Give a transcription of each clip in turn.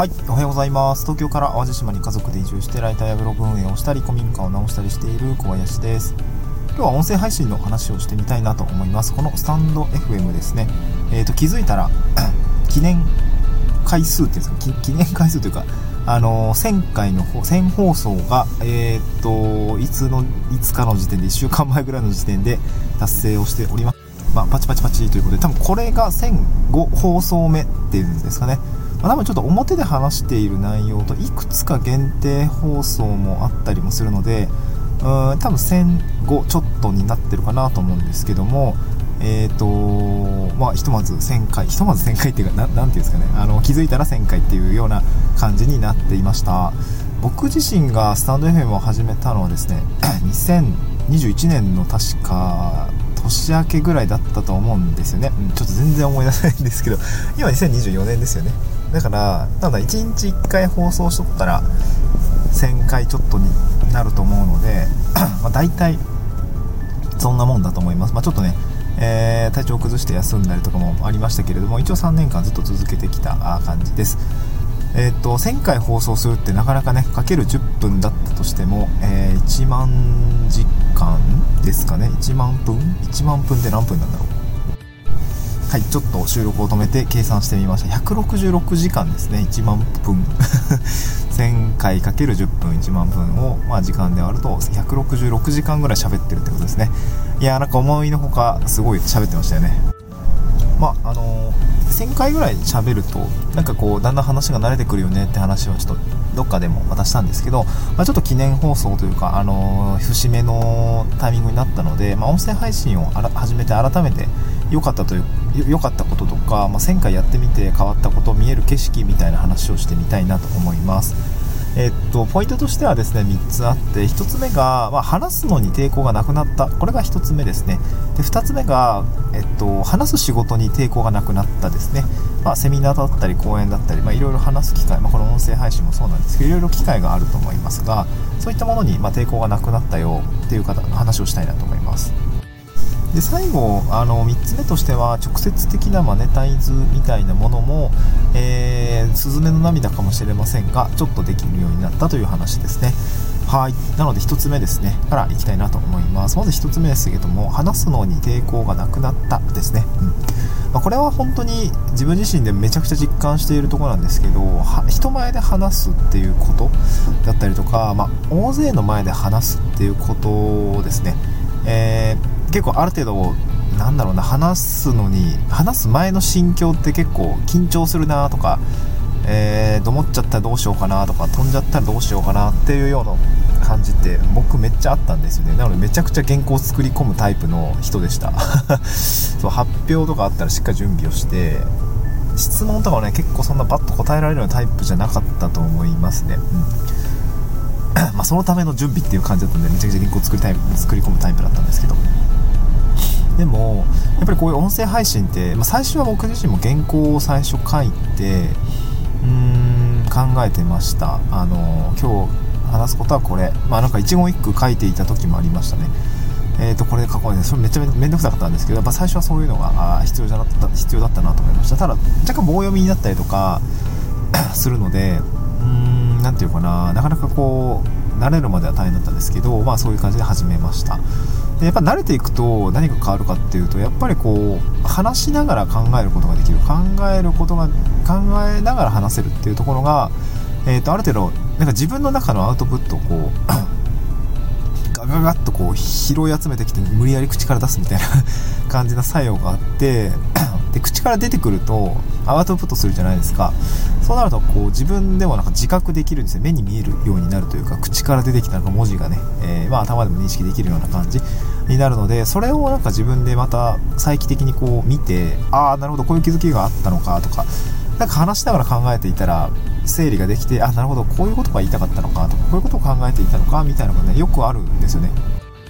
はい、おはようございます。東京から淡路島に家族で移住してライターやブログ運営をしたり、古民家を直したりしている小林です。今日は音声配信の話をしてみたいなと思います。このスタンド FM ですね。えっ、ー、と、気づいたら、記念回数っていうんですか、記念回数というか、あのー、1000回の、1000放送が、えっ、ー、と、いつの、いつかの時点で、1週間前ぐらいの時点で達成をしております。まあ、パチパチパチということで、多分これが1005放送目っていうんですかね。まあ、多分ちょっと表で話している内容といくつか限定放送もあったりもするのでうん多分1005ちょっとになってるかなと思うんですけどもえーとまあ、ひとまず1000回ひとまず1000回っていうかなていうんですかね。あの気づいたら1000回っていうような感じになっていました。僕自身がスタンド FM を始めたのはですね 2021年の確か年明けぐらいだったと思うんですよね、うん、ちょっと全然思い出せないんですけど今2024年ですよね。だからただ1日1回放送しとったら1000回ちょっとになると思うので まあ大体そんなもんだと思います、まあ、ちょっとね、えー、体調を崩して休んだりとかもありましたけれども一応3年間ずっと続けてきた感じです。えーと、1000回放送するってなかなかねかける10分だったとしても、えー、1万時間ですかね。1万分？1万分って何分なんだろう？はいちょっと収録を止めて計算してみました。166時間ですね。1万分。1000回かける10分1万分を、まあ、時間で割ると166時間ぐらい喋ってるってことですね。いやーなんか思いのほかすごい喋ってましたよね。まああのー、1000回ぐらい喋るとなんかこうだんだん話が慣れてくるよねって話をちょっとどっかでも渡したんですけど、まあ、ちょっと記念放送というか、あのー、節目のタイミングになったので、まあ、音声配信を始めて改めて良かったという良かったこととか、まあ、1000回やってみて変わったこと見える景色みたいな話をしてみたいなと思います。えっと、ポイントとしてはですね3つあって1つ目が、まあ、話すのに抵抗がなくなった。これが1つ目ですね。で2つ目が、えっと、話す仕事に抵抗がなくなったですね、まあ、セミナーだったり講演だったり、まあ、いろいろ話す機会、まあ、この音声配信もそうなんですけどいろいろ機会があると思いますがそういったものに、ま抵抗がなくなったよっていう方の話をしたいなと思います。で最後あの3つ目としては直接的なマネタイズみたいなものも、えー、スズメの涙かもしれませんがちょっとできるようになったという話ですね。はい。なので1つ目ですねからいきたいなと思います。まず1つ目ですけども話すのに抵抗がなくなったですね、うん。まあ、これは本当に自分自身でめちゃくちゃ実感しているところなんですけど人前で話すっていうことだったりとか、まあ、大勢の前で話すっていうことをですね、えー結構ある程度なんだろうな話すのに話す前の心境って結構緊張するなとかえー、どもっちゃったらどうしようかなとか飛んじゃったらどうしようかなっていうような感じって僕めっちゃあったんですよね。なのでめちゃくちゃ原稿を作り込むタイプの人でした。そう発表とかあったらしっかり準備をして質問とかはね結構そんなバッと答えられるようなタイプじゃなかったと思いますね、うん。ま、そのための準備っていう感じだったんでめちゃくちゃ原稿作りタイプ作り込むタイプだったんですけど。でもやっぱりこういう音声配信って、まあ、最初は僕自身も原稿を最初書いてうん考えてました。あの今日話すことはこれ。まあなんか一言一句書いていた時もありましたね。えー、とこれで書こうね。それめっちゃめんどくさかったんですけどやっぱ最初はそういうのが必要じゃなった必要だったなと思いました。ただ若干棒読みになったりとか するのでうーん何て言うかな。なかなかこう慣れるまでは大変だったんですけどまあそういう感じで始めました。でやっぱ慣れていくと何が変わるかっていうとやっぱりこう話しながら考えることができる。考えることが考えながら話せるっていうところが、えー、とある程度なんか自分の中のアウトプットをこうガガガッとこう拾い集めてきて無理やり口から出すみたいな感じな作用があってで口から出てくるとアウトプットするじゃないですか。そうなるとこう自分でもなんか自覚できるんですよ。目に見えるようになるというか口から出てきたなんか文字がね、えー、まあ、頭でも認識できるような感じになるのでそれをなんか自分でまた再帰的にこう見てああなるほどこういう気づきがあったのかとかなんか話しながら考えていたら整理ができてあなるほどこういうことが言いたかったのかとかこういうことを考えていたのかみたいなのがねよくあるんですよね、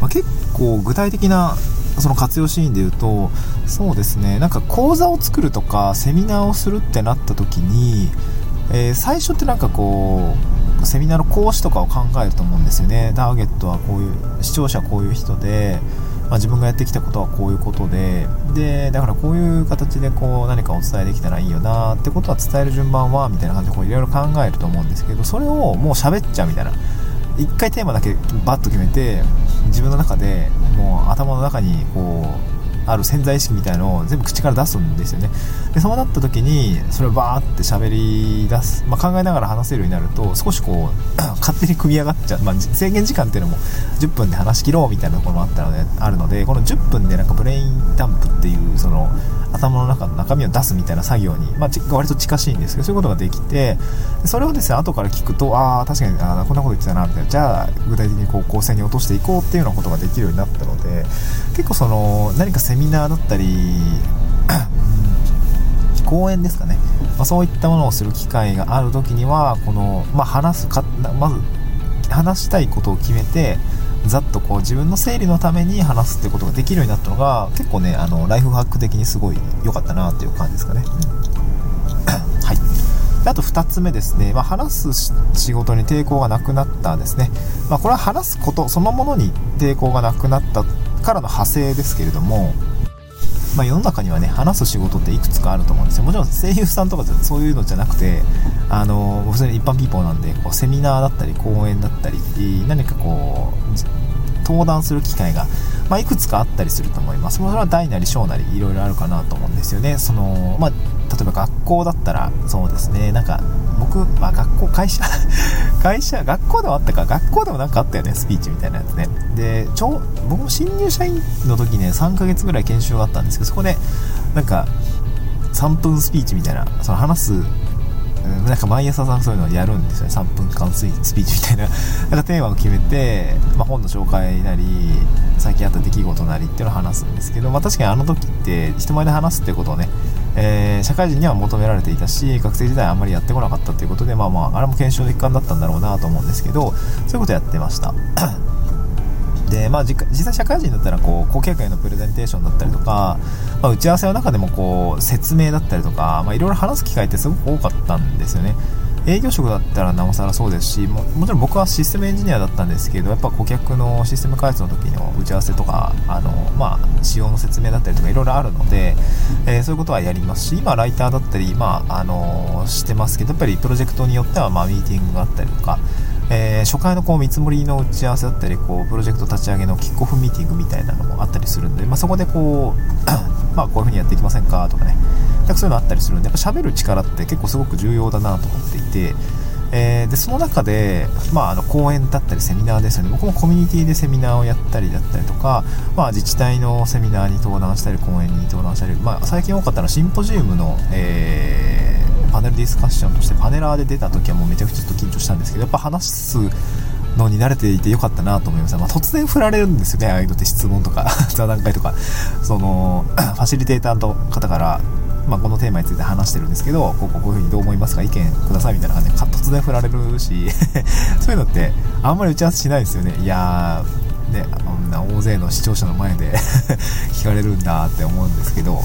まあ、結構具体的なその活用シーンで言うとそうですねなんか講座を作るとかセミナーをするってなった時に、えー、最初ってなんかこうセミナーの講師とかを考えると思うんですよね。ターゲットはこういう視聴者こういう人でまあ、自分がやってきたことはこういうことででだからこういう形でこう何かお伝えできたらいいよなってことは伝える順番はみたいな感じでいろいろ考えると思うんですけどそれをもう喋っちゃうみたいな。一回テーマだけバッと決めて自分の中でもう頭の中にこうある潜在意識みたいのを全部口から出すんですよね。でそうなった時にそれをバーって喋り出す、まあ、考えながら話せるようになると少しこう 勝手に組み上がっちゃう、まあ、制限時間っていうのも10分で話し切ろうみたいなところもあったのであるのでこの10分でなんかブレインダンプっていうその頭の中の中身を出すみたいな作業に、まあ、割と近しいんですけどそういうことができてそれをですね後から聞くとああ確かにあこんなこと言ってたなみたいな。じゃあ具体的にこう構成に落としていこうっていうようなことができるようになったので結構その何かセミナーだったり 講演ですかね、まあ、そういったものをする機会がある時にはこの、まあ、話すかまず話したいことを決めてざっとこう自分の整理のために話すってことができるようになったのが結構ねあのライフハック的にすごい良かったなっていう感じですかね、はい。あと2つ目ですね、まあ、話す仕事に抵抗がなくなったですね、まあ、これは話すことそのものに抵抗がなくなったからの派生ですけれどもまあ、世の中にはね話す仕事っていくつかあると思うんですよもちろん声優さんとかそういうのじゃなくてあの普通に一般ピーポーなんでこうセミナーだったり講演だったり何かこう登壇する機会が、まあ、いくつかあったりすると思います。それは大なり小なりいろいろあるかなと思うんですよね。その、まあ、例えば学校だったら、そうですね、なんか、僕、ま、学校、会社 会社、学校でもあったか、学校でもなんかあったよね、スピーチみたいなやつね。で、ちょ僕も新入社員の時ね、3ヶ月ぐらい研修があったんですけど、そこで、なんか、3分スピーチみたいな、その話すなんか毎朝さんそういうのをやるんですよね3分間スピーチみたいな なんかテーマを決めて、まあ、本の紹介なり最近あった出来事なりっていうのを話すんですけど、まあ、確かにあの時って人前で話すってことをね、えー、社会人には求められていたし学生時代あんまりやってこなかったということでまあまああれも研修の一環だったんだろうなと思うんですけどそういうことやってました。で、まあ、実際社会人だったらこう顧客へのプレゼンテーションだったりとか、まあ、打ち合わせの中でもこう説明だったりとか、いろいろ話す機会ってすごく多かったんですよね。営業職だったらなおさらそうですしももちろん僕はシステムエンジニアだったんですけどやっぱ顧客のシステム開発の時の打ち合わせとかあの、まあ、仕様の説明だったりとかいろいろあるので、えー、そういうことはやりますし今ライターだったり、まあ、あのしてますけどやっぱりプロジェクトによってはまあミーティングがあったりとかえー、初回のこう見積もりの打ち合わせだったりこうプロジェクト立ち上げのキックオフミーティングみたいなのもあったりするんで、まあ、そこでこう まあこういう風にやっていきませんかとかねそういうのあったりするんでやっぱ喋る力って結構すごく重要だなと思っていて、えー、でその中で、まあ、あの講演だったりセミナーですよね。僕もコミュニティでセミナーをやったりだったりとか、まあ、自治体のセミナーに登壇したり講演に登壇したり、まあ、最近多かったのはシンポジウムの、えーパネルディスカッションとしてパネラーで出た時はもうめちゃくちゃちょっと緊張したんですけどやっぱ話すのに慣れていてよかったなと思います。まあ、突然振られるんですよね、ああいうのって質問とか 座談会とか、その、ファシリテーターの方から、まあ、このテーマについて話してるんですけど、こうこういうふうにどう思いますか？意見くださいみたいな感じで突然振られるし そういうのってあんまり打ち合わせしないですよね。いやー、ね、あんな大勢の視聴者の前で 聞かれるんだって思うんですけど、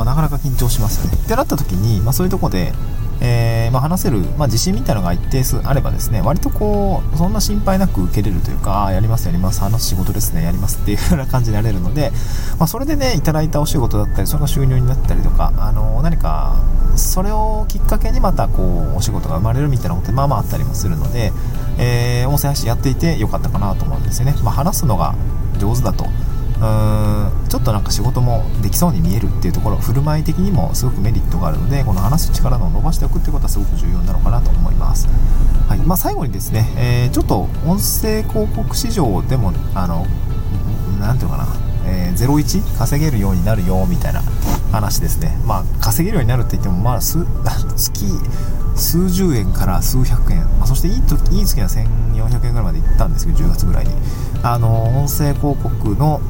まあ、なかなか緊張しますよね。ってなった時に、まあ、そういうとこで、えー、まあ、話せる、まあ、自信みたいなのが一定数あればですね、割とこう、そんな心配なく受けれるというか、やりますやります、話す仕事ですね、やりますっていうような感じになれるので、まあ、それでね、いただいたお仕事だったり、それが収入になったりとか、あの何か、それをきっかけにまたこう、お仕事が生まれるみたいなことまあまああったりもするので、えー、音声配信やっていてよかったかなと思うんですよね。ま、話すのが上手だと、ちょっとなんか仕事もできそうに見えるっていうところ振る舞い的にもすごくメリットがあるのでこの話す力を伸ばしておくっていうことはすごく重要なのかなと思います、はい。まあ、最後にですね、えー、ちょっと音声広告市場でもあの何ていうのかな、えー、01稼げるようになるよみたいな話ですね。まあ稼げるようになるって言ってもまあ 月数十円から数百円、そしていい時いい月は1400円ぐらいまで行ったんですけど10月ぐらいに。あの音声広告の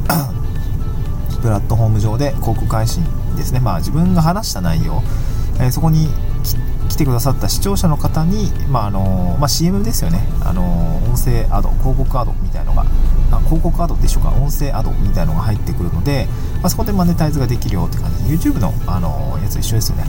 プラットフォーム上で広告配信ですね、まあ、自分が話した内容、えー、そこに来てくださった視聴者の方に、まああのまあ、CM ですよね、あの音声アド、広告アドみたいのが、あ広告アドでしょうか、音声アドみたいのが入ってくるので、まあ、そこでマネタイズができるよって感じで、YouTube の、あのやつ一緒ですよね。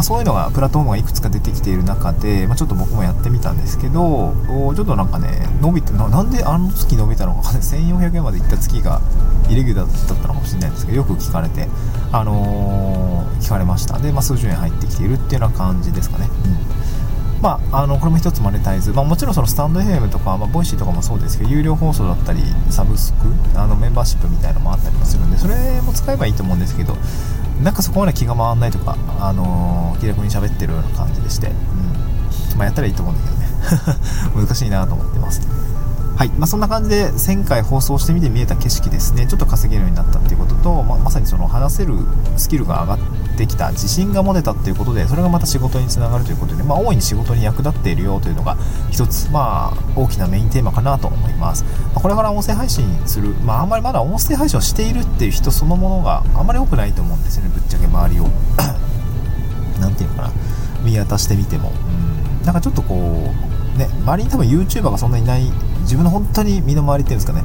あ、そういうのがプラットフォームがいくつか出てきている中で、まあ、ちょっと僕もやってみたんですけどちょっとなんかね伸びてななんであの月伸びたのか1400円までいった月がイレギュラーだったのかもしれないんですけどよく聞かれて、あのー、聞かれました。で、まあ、数十円入ってきているっていうような感じですかね、うん。まあ、あのこれも一つマネタイズ、まあ、もちろんそのスタンド FM とか、まあ、ボイシーとかもそうですけど有料放送だったりサブスクあのメンバーシップみたいなのもあったりもするんでそれも使えばいいと思うんですけどなんかそこまで気が回らないとか、あのー、気楽に喋ってるような感じでして、うん。まあ、やったらいいと思うんだけどね。難しいなと思ってます。はい、まあ、そんな感じで1000回放送してみて見えた景色ですね。ちょっと稼げるようになったっていうことと、まあ、まさにその話せるスキルが上がってきた自信が持てたっていうことでそれがまた仕事につながるということで、まあ、大いに仕事に役立っているよというのが一つ、まあ、大きなメインテーマかなと思います、まあ、これから音声配信する、まあ、あんまりまだ音声配信をしているっていう人そのものがあんまり多くないと思うんですよね。ぶっちゃけ周りを何て言うのかな見渡してみても。うん。なんかちょっとこうね周りに多分 YouTuber がそんなにいない自分の本当に身の回りっていうんですかね、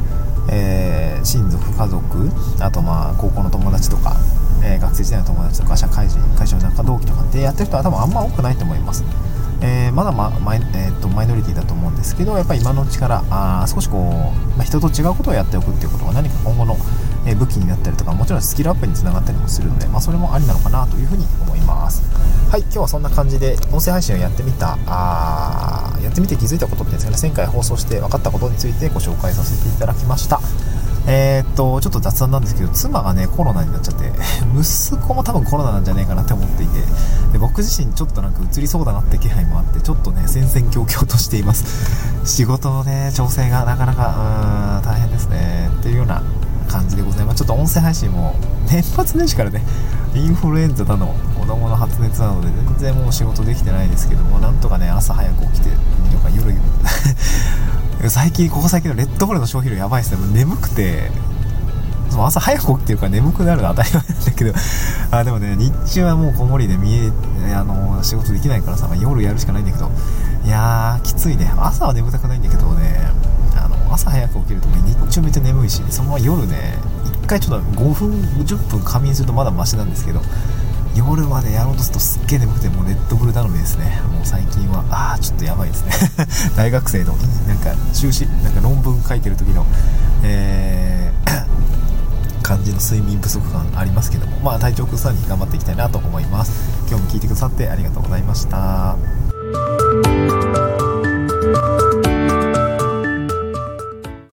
えー、親族、家族、あとまあ高校の友達とか、えー、学生時代の友達とか、社会人、会社の中同期とかでやってる人は多分あんま多くないと思います。えー、まだ、まマイ,、えーと、マイノリティだと思うんですけどやっぱり今のうちからあ少しこう、まあ、人と違うことをやっておくっていうことが何か今後の、え武器になったりとかもちろんスキルアップにつながったりもするので、まあ、それもありなのかなというふうに思いますはい今日はそんな感じで音声配信をやってみたあやってみて気づいたことっていうんですね前回放送して分かったことについてご紹介させていただきましたえー、っと、ちょっと雑談なんですけど、妻がね、コロナになっちゃって、息子も多分コロナなんじゃねえかなって思っていて、で僕自身ちょっとなんか移りそうだなって気配もあって、ちょっとね、戦々恐々としています。仕事のね、調整がなかなか、うーん、大変ですね。っていうような感じでございます。ちょっと音声配信も、年末年始からね、インフルエンザだの、子供の発熱なので、全然もう仕事できてないですけども、なんとかね、朝早く起きて、とか夜、最近ここ最近のレッドブルの消費量やばいですね。もう眠くて朝早く起きてるから眠くなるのは当たり前なんだけどあでもね日中はもうこもりで見えあの仕事できないからさ、まあ、夜やるしかないんだけどいやーきついね。朝は眠たくないんだけどね。朝早く起きると日中めっちゃ眠いしそのまま夜ね1回ちょっと5分10分仮眠するとまだマシなんですけど夜までやろうとするとすっげえ眠くてもうレッドブル頼みですね。もう最近はああちょっとやばいですね。大学生のなんか修士なんか論文書いてる時のえー、感じの睡眠不足感ありますけどもまあ体調崩さずに頑張っていきたいなと思います。今日も聞いてくださってありがとうございました。